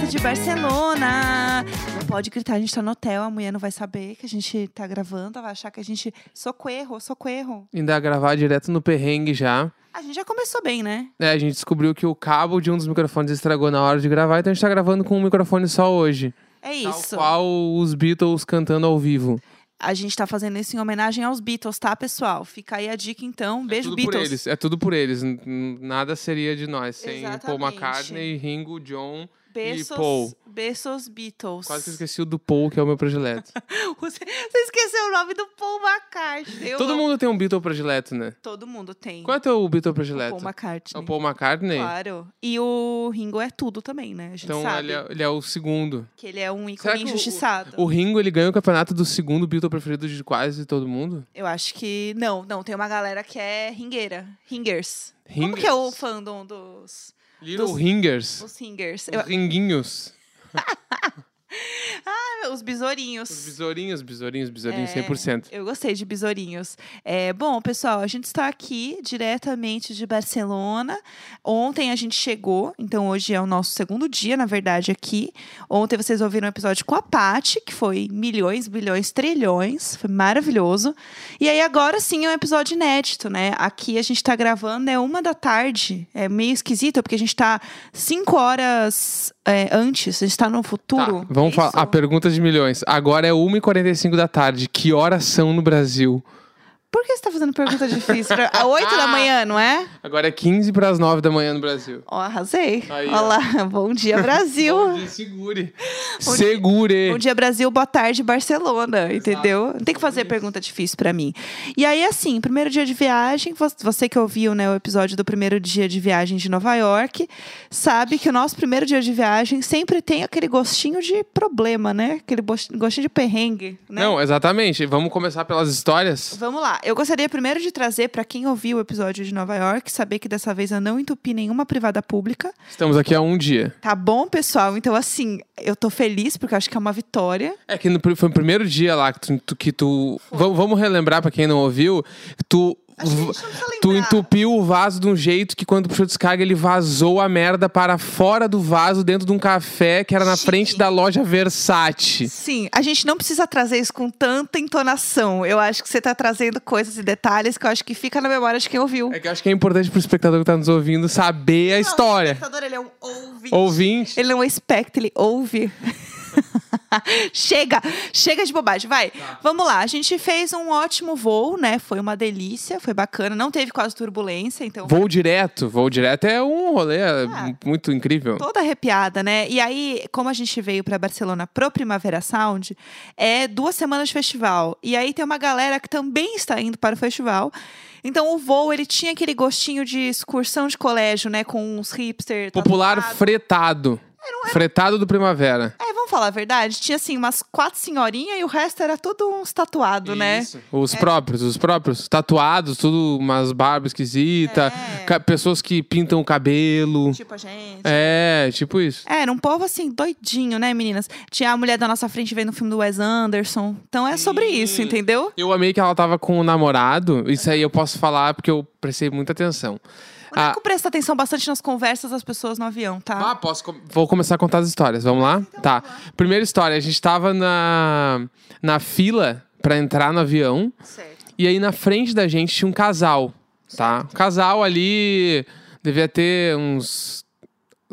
Direto de Barcelona. Não pode gritar, a gente tá no hotel, a mulher não vai saber que a gente tá gravando, vai achar que a gente socorro, socorro. Ainda gravar direto no perrengue já. A gente já começou bem, né? É, a gente descobriu que o cabo de um dos microfones estragou na hora de gravar, então a gente tá gravando com um microfone só hoje. É isso. Tal qual os Beatles cantando ao vivo. A gente tá fazendo isso em homenagem aos Beatles, tá, pessoal? Fica aí a dica, então. é Beijo, tudo por Beatles. eles, é tudo por eles. Nada seria de nós sem Paul Exatamente. McCartney, Ringo, John e Paul. beijos, Beatles. Quase que eu esqueci o do Paul, que é o meu predileto. Você, você esqueceu o nome do Paul McCartney. Eu Todo amo. mundo tem um Beatle predileto, né? Todo mundo tem. Qual é teu Beatle o predileto? Paul McCartney. É o Paul McCartney? Claro. E o Ringo é tudo também, né? A gente Então sabe ele é, ele é o segundo. que ele é um ícone que o- injustiçado. O Ringo, ele ganha o campeonato do segundo Beatle preferido de quase todo mundo? Eu acho que. Não, não, tem uma galera que é ringueira. Ringers. Como Ringers? que é o fandom dos. Little dos- Ringers. Os ringers? Os Eu- ringuinhos. os besourinhos. Os besourinhos, besourinhos, besourinhos, É, 100%. Eu gostei de besourinhos. É, bom, pessoal, a gente está aqui diretamente de Barcelona. Ontem a gente chegou, então hoje é o nosso segundo dia, na verdade, aqui. Ontem vocês ouviram um episódio com a Paty, que foi milhões, bilhões, trilhões. Foi maravilhoso. E aí agora sim é um episódio inédito, né? Aqui a gente está gravando, é uma da tarde. É meio esquisito, porque a gente está cinco horas é, antes, a gente está no futuro. Tá, vamos É falar. A pergunta de milhões. Agora é 1h45 da tarde. Que horas são no Brasil? Por que você tá fazendo pergunta difícil? Pra... A 8 da manhã, não é? Agora é 15 para as 9 da manhã no Brasil. Ó, arrasei. Aí, Olha ó. Bom dia, Brasil. Bom dia, segure. Bom dia. Segure. Bom dia, Brasil. Boa tarde, Barcelona. Entendeu? Não tem que fazer pergunta difícil pra mim. E aí, assim, primeiro dia de viagem. vo- Você que ouviu né, o episódio do primeiro dia de viagem de Nova York, sabe que o nosso primeiro dia de viagem sempre tem aquele gostinho de problema, né? Aquele gos- gostinho de perrengue. Né? Não, exatamente. Vamos começar pelas histórias? Vamos lá. Eu gostaria primeiro de trazer pra quem ouviu o episódio de Nova York, saber que dessa vez eu não entupi nenhuma privada pública. Estamos aqui há um dia. Tá bom, pessoal? Então, assim, eu tô feliz porque eu acho que é uma vitória. É que no, foi o primeiro dia lá que tu. que tu vamos, relembrar pra quem não ouviu. Tu. A Tu entupiu o vaso de um jeito que quando puxou descarga ele vazou a merda para fora do vaso dentro de um café que era na Chique. frente da loja Versace. Sim, a gente não precisa trazer isso com tanta entonação. Eu acho que você tá trazendo coisas e detalhes que eu acho que fica na memória de quem ouviu. É que eu acho que é importante pro espectador que tá nos ouvindo saber a Não, história. O espectador, ele é um ouvinte. Ouvinte. Ele não é expecta, ele ouve. chega, chega de bobagem, vai. Tá. Vamos lá, a gente fez um ótimo voo, né? Foi uma delícia, foi bacana, não teve quase turbulência, então Voo direto. Voo direto é um rolê Ah. muito incrível. toda arrepiada, né? E aí, como a gente veio pra Barcelona pro Primavera Sound, é duas semanas de festival. E aí tem uma galera que também está indo para o festival. Então o voo, ele tinha aquele gostinho de excursão de colégio, né? Com uns hipster. Popular tatuado. fretado. Fretado do Primavera. É, vamos falar a verdade? Tinha assim umas quatro senhorinhas e o resto era tudo uns tatuado, né? Isso. Os próprios, os próprios. Tatuados, tudo umas barbas esquisitas. É. Pessoas que pintam o cabelo. Tipo a gente. É, tipo isso. É, era um povo assim, doidinho, né, meninas? Tinha a mulher da nossa frente vendo o filme do Wes Anderson. Então é sobre Sim. isso, entendeu? Eu amei que ela tava com o namorado. Isso aí eu posso falar porque eu prestei muita atenção. O Neco presta atenção bastante nas conversas das pessoas no avião, tá? Ah, posso. com- Vou começar a contar as histórias. Vamos lá? tá. Primeira história: a gente tava na, na fila pra entrar no avião. Certo. E aí na frente da gente tinha um casal, tá? O casal ali devia ter uns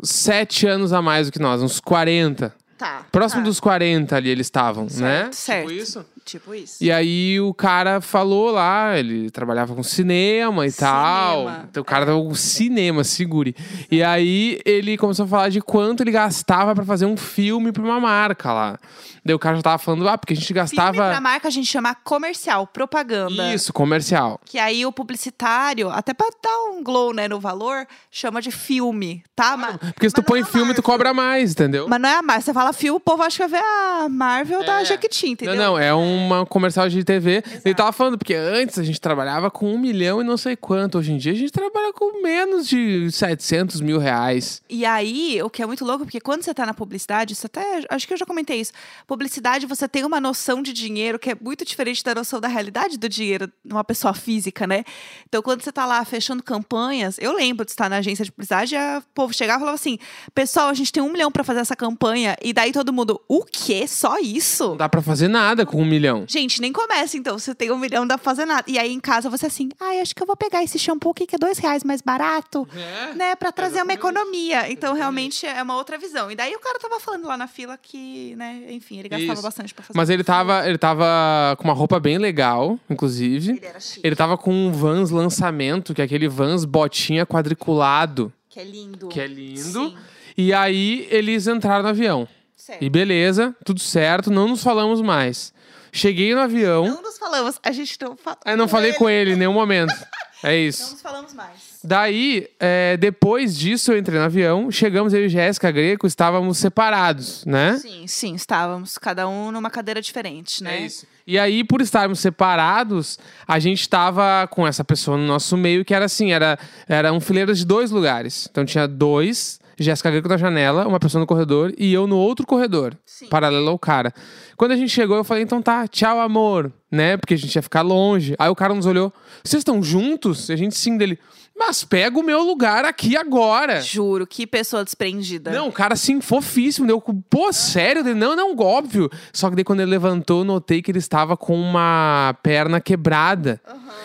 sete anos a mais do que nós, uns 40. Tá. Próximo tá. dos 40 ali eles estavam, né? certo. Tipo isso. Tipo isso. E aí o cara falou lá, ele trabalhava com cinema e tal. Cinema, Então o cara tava com cinema, segure. E aí ele começou a falar de quanto ele gastava pra fazer um filme pra uma marca lá. Daí o cara já tava falando, ah, porque a gente Filme gastava. pra marca a gente chama comercial, propaganda. Isso, comercial. Que aí o publicitário, até pra dar um glow né, no valor, chama de filme, tá? Mas, Porque se tu põe é filme, tu Marvel. cobra mais, entendeu? Mas não é a Marvel. Você fala filme, o povo acha que vai ver a Marvel da É. Jequiti, entendeu? Não, não, é um uma comercial de TV. Ele tava falando, porque antes a gente trabalhava com um milhão e não sei quanto. Hoje em dia a gente trabalha com menos de 700 mil reais. E aí, o que é muito louco, porque quando você tá na publicidade, isso até. Acho que eu já comentei isso. Publicidade, você tem uma noção de dinheiro que é muito diferente da noção da realidade do dinheiro numa pessoa física, né? Então, quando você tá lá fechando campanhas, eu lembro de estar na agência de publicidade e o povo chegava e falava assim: pessoal, a gente tem um milhão pra fazer essa campanha. E daí todo mundo, o quê? Só isso? Não dá pra fazer nada com um milhão. Gente, nem começa então. Você tem um milhão, não dá pra fazer nada. E aí em casa você assim, ai, acho que eu vou pegar esse shampoo aqui que é dois reais mais barato, É, né? Pra trazer uma economia. Então realmente é uma outra visão. E daí o cara tava falando lá na fila que, né, enfim, ele gastava Isso. bastante pra fazer. Mas ele tava, ele tava com uma roupa bem legal, inclusive. Ele era chique. Ele tava com um Vans lançamento, que é aquele Vans botinha quadriculado, Que é lindo. que é lindo. Sim. E aí eles entraram no avião. Certo. E beleza, tudo certo, não nos falamos mais. Cheguei no avião. Não nos falamos. A gente não falou. Eu não falei com ele em nenhum momento. É Não isso. nos falamos mais. Daí, é, depois disso, eu entrei no avião. Chegamos, eu e Jéssica Greco, estávamos separados, né? Sim, sim, estávamos. Cada um numa cadeira diferente, né? É isso. E aí, por estarmos separados, a gente tava com essa pessoa no nosso meio, que era assim, era, era um fileiro de dois lugares. Então tinha dois, Jéssica Greco na janela, uma pessoa no corredor e eu no outro corredor, Sim. paralelo ao cara. Quando a gente chegou, eu falei, então tá, tchau, amor, né? Porque a gente ia ficar longe. Aí o cara nos olhou, vocês estão juntos? E a gente sim dele, mas pega o meu lugar aqui agora. Juro, que pessoa desprendida. Não, o cara assim, fofíssimo. Deu, pô, sério? Dele, não, não, óbvio. Só que daí quando ele levantou, notei que ele estava com uma perna quebrada.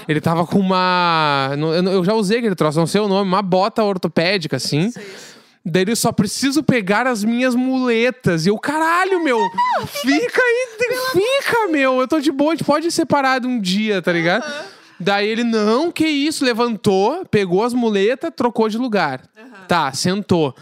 Ele tava com uma. Eu, já usei aquele troço, não sei o nome, uma bota ortopédica, assim. Daí ele só preciso pegar as minhas muletas. E eu, caralho, meu, fica aí, fica, meu. Eu tô de boa, a gente pode ir separado um dia, tá ligado? Daí ele, não, que isso, levantou, pegou as muletas, trocou de lugar. Tá, sentou.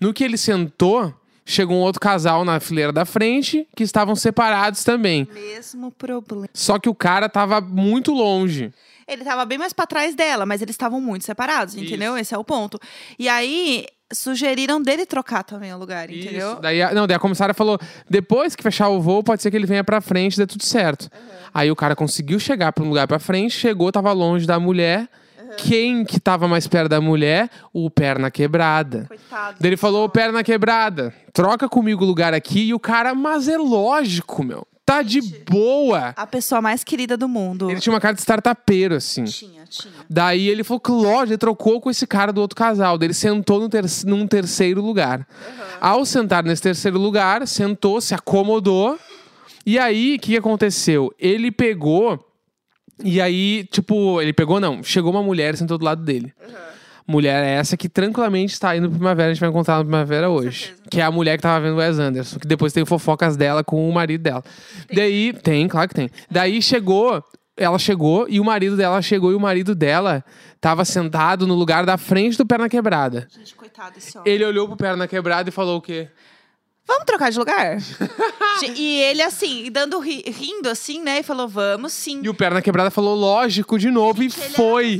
No que ele sentou, chegou um outro casal na fileira da frente, que estavam separados também. Mesmo problema. Só que o cara tava muito longe. Ele tava bem mais pra trás dela, mas eles estavam muito separados, entendeu? Esse é o ponto. E aí, sugeriram dele trocar também o lugar, entendeu? Isso. Daí, a- não, daí a comissária falou: depois que fechar o voo, pode ser que ele venha pra frente, dê tudo certo. Aí o cara conseguiu chegar pra um lugar pra frente, chegou, tava longe da mulher. Quem que tava mais perto da mulher? O perna quebrada. Coitado. Daí ele falou, "Ô, perna quebrada, troca comigo o lugar aqui. E o cara, mas é lógico, meu. Tá de boa. A pessoa mais querida do mundo. Ele tinha uma cara de startupeiro, assim. Tinha, tinha. Daí ele falou que lógico, ele trocou com esse cara do outro casal. Daí ele sentou no ter num terceiro lugar. Ao sentar nesse terceiro lugar, sentou, se acomodou. E aí, o que que aconteceu? Ele pegou. E aí, tipo, ele pegou, não. Chegou uma mulher e sentou do lado dele. Mulher essa que tranquilamente está indo pro Primavera, a gente vai encontrar no Primavera hoje. Que é a mulher que tava vendo o Wes Anderson. Que depois tem fofocas dela com o marido dela. Daí, tem, claro que tem. Daí chegou, ela chegou e o marido dela chegou e o marido dela tava sentado no lugar da frente do Perna Quebrada. Gente, coitado desse homem. Ele olhou pro Perna Quebrada e falou o quê? Vamos trocar de lugar? E ele, assim, dando ri- rindo, assim, né? E falou, vamos sim. E o Perna Quebrada falou lógico de novo e Ele foi.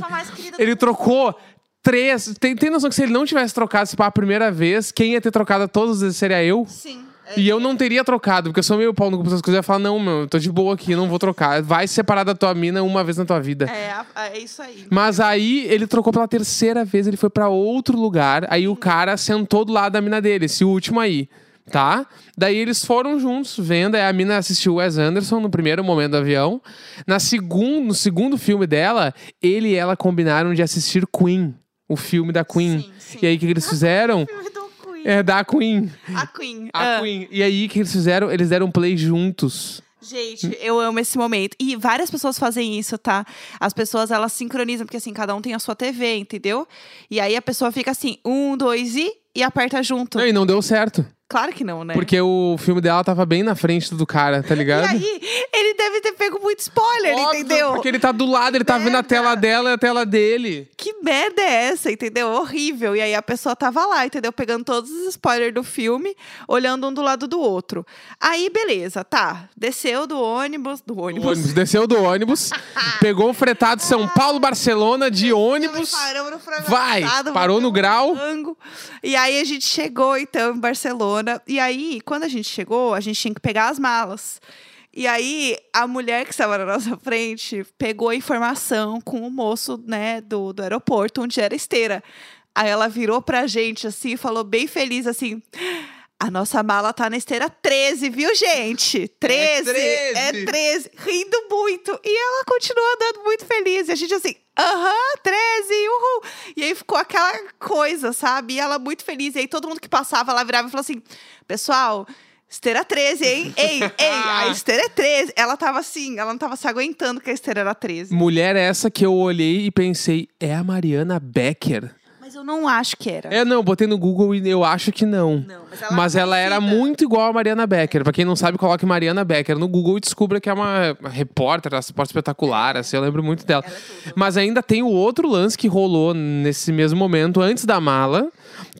Ele trocou três. Tem, tem noção que se ele não tivesse trocado se pá a primeira vez, quem ia ter trocado todas as vezes seria eu? Sim. E eu não teria trocado, porque eu sou meio pau no cu essas coisas. Eu ia falar, não, meu, eu tô de boa aqui, não vou trocar. Vai se separar da tua mina uma vez na tua vida. É, é isso aí. Mas aí ele trocou pela terceira vez, ele foi pra outro lugar. Aí o cara sentou do lado da mina dele, esse último aí, tá? Daí eles foram juntos vendo, aí a mina assistiu Wes Anderson no primeiro momento do avião. Na segun, no segundo filme dela, ele e ela combinaram de assistir Queen, o filme da Queen. Sim, sim. E aí o que eles fizeram? Filme do Queen. É da Queen. A Queen. A Ah. Queen. E aí o que eles fizeram? Eles deram play juntos. Gente, eu amo esse momento. E várias pessoas fazem isso, tá? As pessoas, elas sincronizam, porque assim, cada um tem a sua TV, entendeu? E aí a pessoa fica assim, um, dois e... E aperta junto. Não, e não deu certo. Claro que não, né? Porque o filme dela tava bem na frente do cara, tá E ligado? aí, ele deve ter pego muito spoiler, Óbvio, entendeu? Porque ele tá do lado, ele tá vendo a Merda. tela dela e a tela dele. Que merda é essa, entendeu? Horrível. E aí a pessoa tava lá, entendeu? Pegando todos os spoilers do filme, olhando um do lado do outro. Aí, beleza, tá. Desceu do ônibus. Do ônibus. ônibus desceu do ônibus, pegou o fretado São Paulo-Barcelona de ônibus. Paramos no Vai, parou no grau. E aí a gente chegou, então, em Barcelona. E aí, quando a gente chegou, a gente tinha que pegar as malas. E aí, a mulher que estava na nossa frente pegou a informação com o moço, né, do, do aeroporto, onde era esteira. Aí ela virou pra gente, assim, falou bem feliz, assim... A nossa mala tá na esteira 13, viu, gente? 13. É 13. 13 rindo muito. E ela continuou andando muito feliz. E a gente assim, aham, 13, uhul. E aí ficou aquela coisa, sabe? E ela muito feliz. E aí todo mundo que passava lá virava e falou assim: pessoal. Esteira 13, hein? Ei, ei, a esteira é 13. Ela tava assim, ela não tava se aguentando que a esteira era 13. Mulher essa que eu olhei e pensei, é a Mariana Becker? Mas eu não acho que era. É, não, botei no Google e eu acho que não. Não, mas ela, Mas ela era muito igual a Mariana Becker. Pra quem não sabe, coloque Mariana Becker no Google e descubra que é uma repórter da Esporte Espetacular. Assim, eu lembro muito dela. Ela é. Mas ainda tem o outro lance que rolou nesse mesmo momento, antes da mala,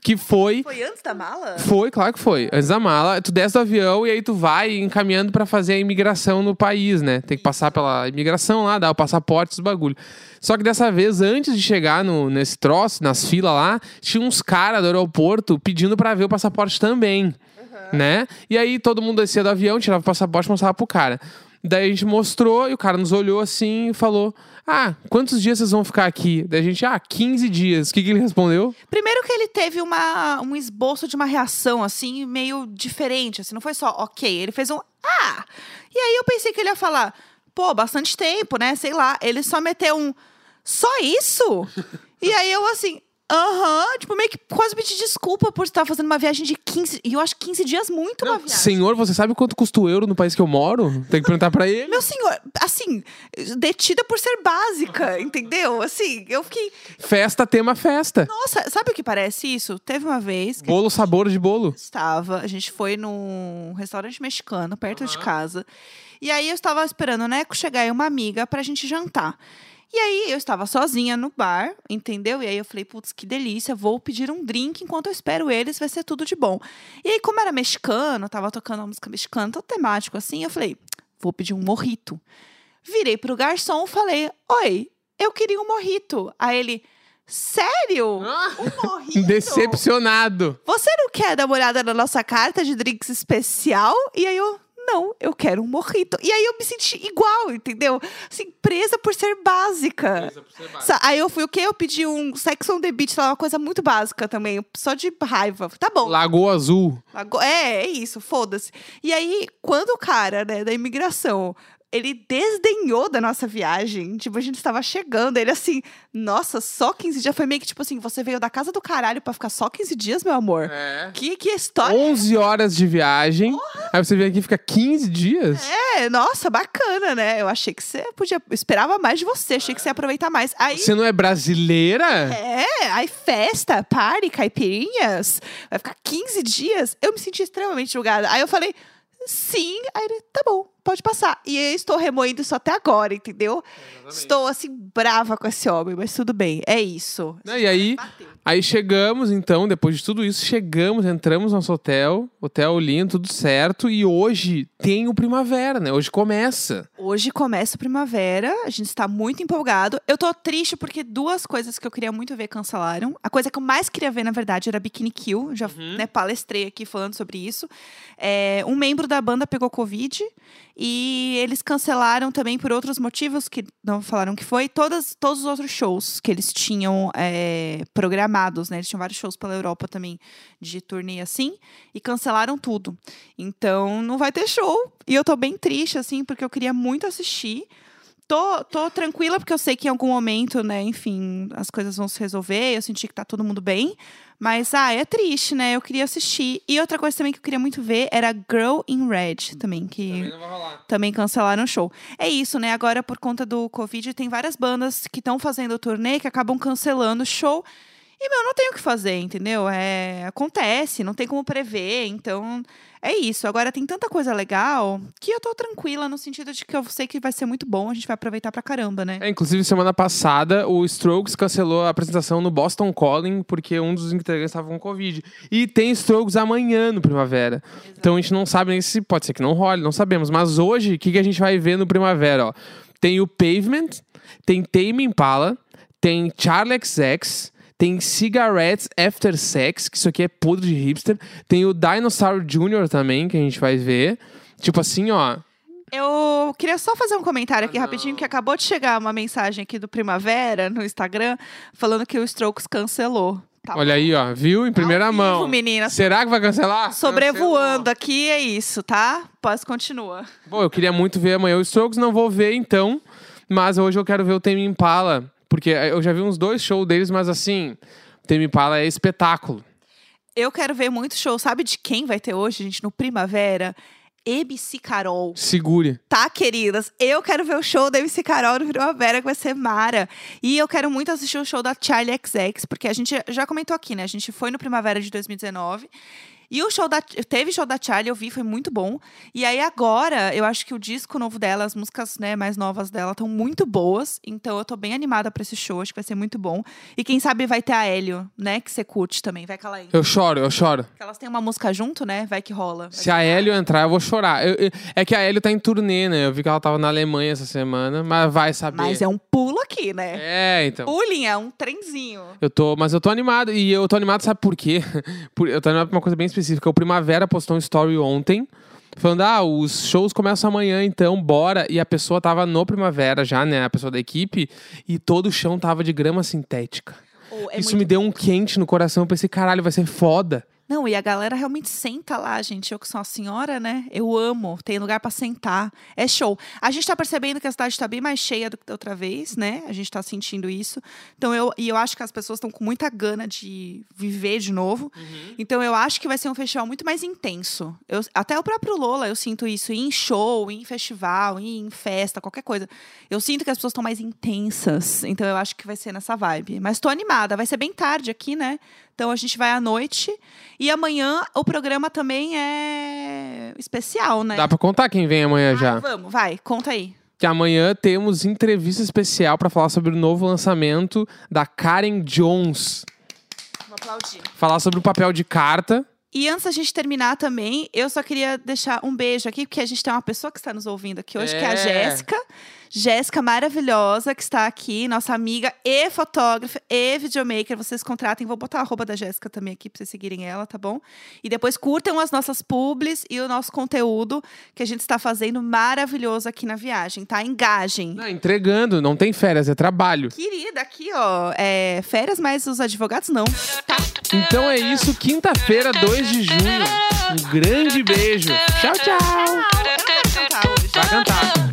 que foi. Foi antes da mala? Foi, claro que foi. Antes da mala, tu desce do avião e aí tu vai encaminhando pra fazer a imigração no país, né? Tem que passar pela imigração lá, dar o passaporte, os bagulho. Só que dessa vez, antes de chegar no, nesse troço, nas filas lá, tinha uns caras do aeroporto pedindo pra ver o passaporte também, né? E aí todo mundo descia do avião, tirava o passaporte e mostrava pro cara. Daí a gente mostrou e o cara nos olhou assim e falou: Ah, quantos dias vocês vão ficar aqui? Daí a gente, ah, 15 dias. O que, que ele respondeu? Primeiro que ele teve uma, um esboço de uma reação, assim, meio diferente. Assim, não foi só ok. Ele fez um ah! E aí eu pensei que ele ia falar, pô, bastante tempo, né? Sei lá. Ele só meteu um só isso? e aí eu assim. Aham, tipo, meio que quase pedi desculpa por estar fazendo uma viagem de 15. E eu acho 15 dias muito uma Não, viagem. senhor, você sabe quanto custa o euro no país que eu moro? Tem que perguntar pra ele. Meu senhor, assim, detida por ser básica, entendeu? Assim, eu fiquei. Festa, tema festa. Nossa, sabe o que parece isso? Teve uma vez Bolo, sabor de bolo. estava, a gente foi num restaurante mexicano perto de casa. E aí eu estava esperando o Neco chegar e uma amiga pra gente jantar. E aí eu estava sozinha no bar, entendeu? E aí eu falei, putz, que delícia, vou pedir um drink enquanto eu espero eles, vai ser tudo de bom. E aí, como era mexicano, tava tocando uma música mexicana, todo temático assim, eu falei, vou pedir um morrito. Virei pro garçom e falei, oi, eu queria um morrito. Aí ele, sério? Um morrito? Decepcionado. Você não quer dar uma olhada na nossa carta de drinks especial? E aí eu, não, eu quero um morrito. E aí eu me senti igual, entendeu? Assim, presa por ser básica. Sa- Aí eu fui o quê? Eu pedi um Sex on the Beach, lá, uma coisa muito básica também, só de raiva. Tá bom. Lagoa Azul. Ago- É, é isso, foda-se. E aí, quando o cara, né, da imigração, ele desdenhou da nossa viagem, tipo, a gente estava chegando, ele assim, nossa, só 15 dias. Foi meio que tipo assim, você veio da casa do caralho pra ficar só 15 dias, meu amor? É. Que, que história 11 horas de viagem. Aí você vem aqui e fica 15 dias. É, nossa, bacana, né? Eu achei que você podia. eu Esperava mais de você, achei que você ia aproveitar mais. Aí. Você não é brasileira? É, aí festa, party, caipirinhas, vai ficar 15 dias. Eu me senti extremamente julgada. Aí eu falei, sim. Aí ele, tá bom, pode passar. E eu estou remoendo isso até agora, entendeu? Estou, assim, brava com esse homem, mas tudo bem, é isso. E aí, Bateu. aí chegamos, então, depois de tudo isso, chegamos, entramos no nosso hotel, hotel lindo, tudo certo. E hoje tem o primavera, né? Hoje começa. Hoje começa a primavera, a gente está muito empolgado. Eu tô triste porque duas coisas que eu queria muito ver cancelaram. A coisa que eu mais queria ver, na verdade, era Bikini Kill. Já né, palestrei aqui falando sobre isso. É, um membro da banda pegou Covid e eles cancelaram também por outros motivos que não falaram que foi. Todas, todos os outros shows que eles tinham é, programados, né? Eles tinham vários shows pela Europa também de turnê assim e cancelaram tudo. Então não vai ter show. E eu tô bem triste, assim, porque eu queria muito assistir. Tô, tô tranquila, porque eu sei que em algum momento, né, enfim, as coisas vão se resolver. Eu senti que tá todo mundo bem. Mas, ah, é triste, né? Eu queria assistir. E outra coisa também que eu queria muito ver era Girl in Red, também, que não vai rolar. também cancelaram o show. É isso, né? Agora, por conta do Covid, tem várias bandas que estão fazendo turnê que acabam cancelando o show. E, meu, não tem o que fazer, entendeu? É, acontece, não tem como prever, então é isso. Agora tem tanta coisa legal que eu tô tranquila no sentido de que eu sei que vai ser muito bom, a gente vai aproveitar pra caramba, né? É, inclusive, semana passada, o Strokes cancelou a apresentação no Boston Calling porque um dos integrantes estava com Covid. E tem Strokes amanhã no Primavera. Então a gente não sabe nem se pode ser que não role, não sabemos. Mas hoje, o que, que a gente vai ver no Primavera? Ó? Tem o Pavement, tem Tame Impala, tem Charlie XX, tem Cigarettes After Sex, que isso aqui é podre de hipster. Tem o Dinosaur Jr. também, que a gente vai ver. Tipo assim, ó. Eu queria só fazer um comentário aqui Ah, rapidinho, que acabou de chegar uma mensagem aqui do Primavera no Instagram, falando que o Strokes cancelou. Tá Olha aí, ó. Viu? Em primeira Ao vivo, mão. menina. Será que vai cancelar? Sobrevoando aqui é isso, tá? Pós continua. Bom, eu queria muito ver amanhã o Strokes, não vou ver então. Mas hoje eu quero ver o Tame Impala. Porque eu já vi uns dois shows deles, mas assim, o Tame Impala é espetáculo. Eu quero ver muito show. Sabe de quem vai ter hoje, gente, no Primavera? MC Carol. Segure. Tá, queridas? Eu quero ver o show da MC Carol no Primavera, que vai ser mara. E eu quero muito assistir o show da Charlie XX, porque a gente já comentou aqui, né? A gente foi no Primavera de 2019. E o show da. Teve show da Charlie, eu vi, foi muito bom. E aí agora, eu acho que o disco novo dela, as músicas né, mais novas dela, estão muito boas. Então eu tô bem animada pra esse show, acho que vai ser muito bom. E quem sabe vai ter a Hélio, né? Que você curte também. Vai que ela entra. Eu choro, eu choro. Porque elas têm uma música junto, né? Vai que rola. Vai Se a Hélio entrar, eu vou chorar. Eu- eu- é que a Hélio tá em turnê, né? Eu vi que ela tava na Alemanha essa semana, mas vai saber. Mas é um pulo aqui, né? É, então. Pulling, é um trenzinho. Eu tô, mas eu tô animado. E eu tô animado, sabe por quê? Por- eu tô animado por uma coisa bem específica. O Primavera postou um story ontem. Falando, ah, os shows começam amanhã, então bora. E a pessoa tava no Primavera já, né? A pessoa da equipe. E todo o chão tava de grama sintética. Ou é Isso muito- me deu um quente no coração. Eu pensei, caralho, vai ser foda. Não, e a galera realmente senta lá, gente. Eu que sou uma senhora, né? Eu amo. Tem lugar pra sentar. É show. A gente tá percebendo que a cidade tá bem mais cheia do que da outra vez, né? A gente tá sentindo isso. Então, eu, e eu acho que as pessoas estão com muita gana de viver de novo. Então, eu acho que vai ser um festival muito mais intenso. Eu- até o próprio Lola, eu sinto isso em show, em festival, em festa, qualquer coisa. Eu sinto que as pessoas estão mais intensas. Então, eu acho que vai ser nessa vibe. Mas tô animada. Vai ser bem tarde aqui, né? Então a gente vai à noite. E amanhã o programa também é especial, né? Dá pra contar quem vem amanhã Ah, já. Vamos, vai, conta aí. Que amanhã temos entrevista especial pra falar sobre o novo lançamento da Karen Jones. Vou aplaudir. Falar sobre o papel de carta. E antes da gente terminar também, eu só queria deixar um beijo aqui, porque a gente tem uma pessoa que está nos ouvindo aqui hoje, que é a É. Jéssica. Jéssica maravilhosa, que está aqui, nossa amiga e fotógrafa e videomaker. Vocês contratem, vou botar a arroba da Jéssica também aqui para vocês seguirem ela, tá bom? E depois curtam as nossas publis e o nosso conteúdo que a gente está fazendo maravilhoso aqui na viagem, tá? Engajem. Não, entregando, não tem férias, é trabalho. Querida, aqui, ó, é, férias, mas os advogados não. Tá? Então é isso, quinta-feira, 2 de junho. Um grande beijo. Tchau, tchau. Eu não quero cantar hoje. Vai cantar.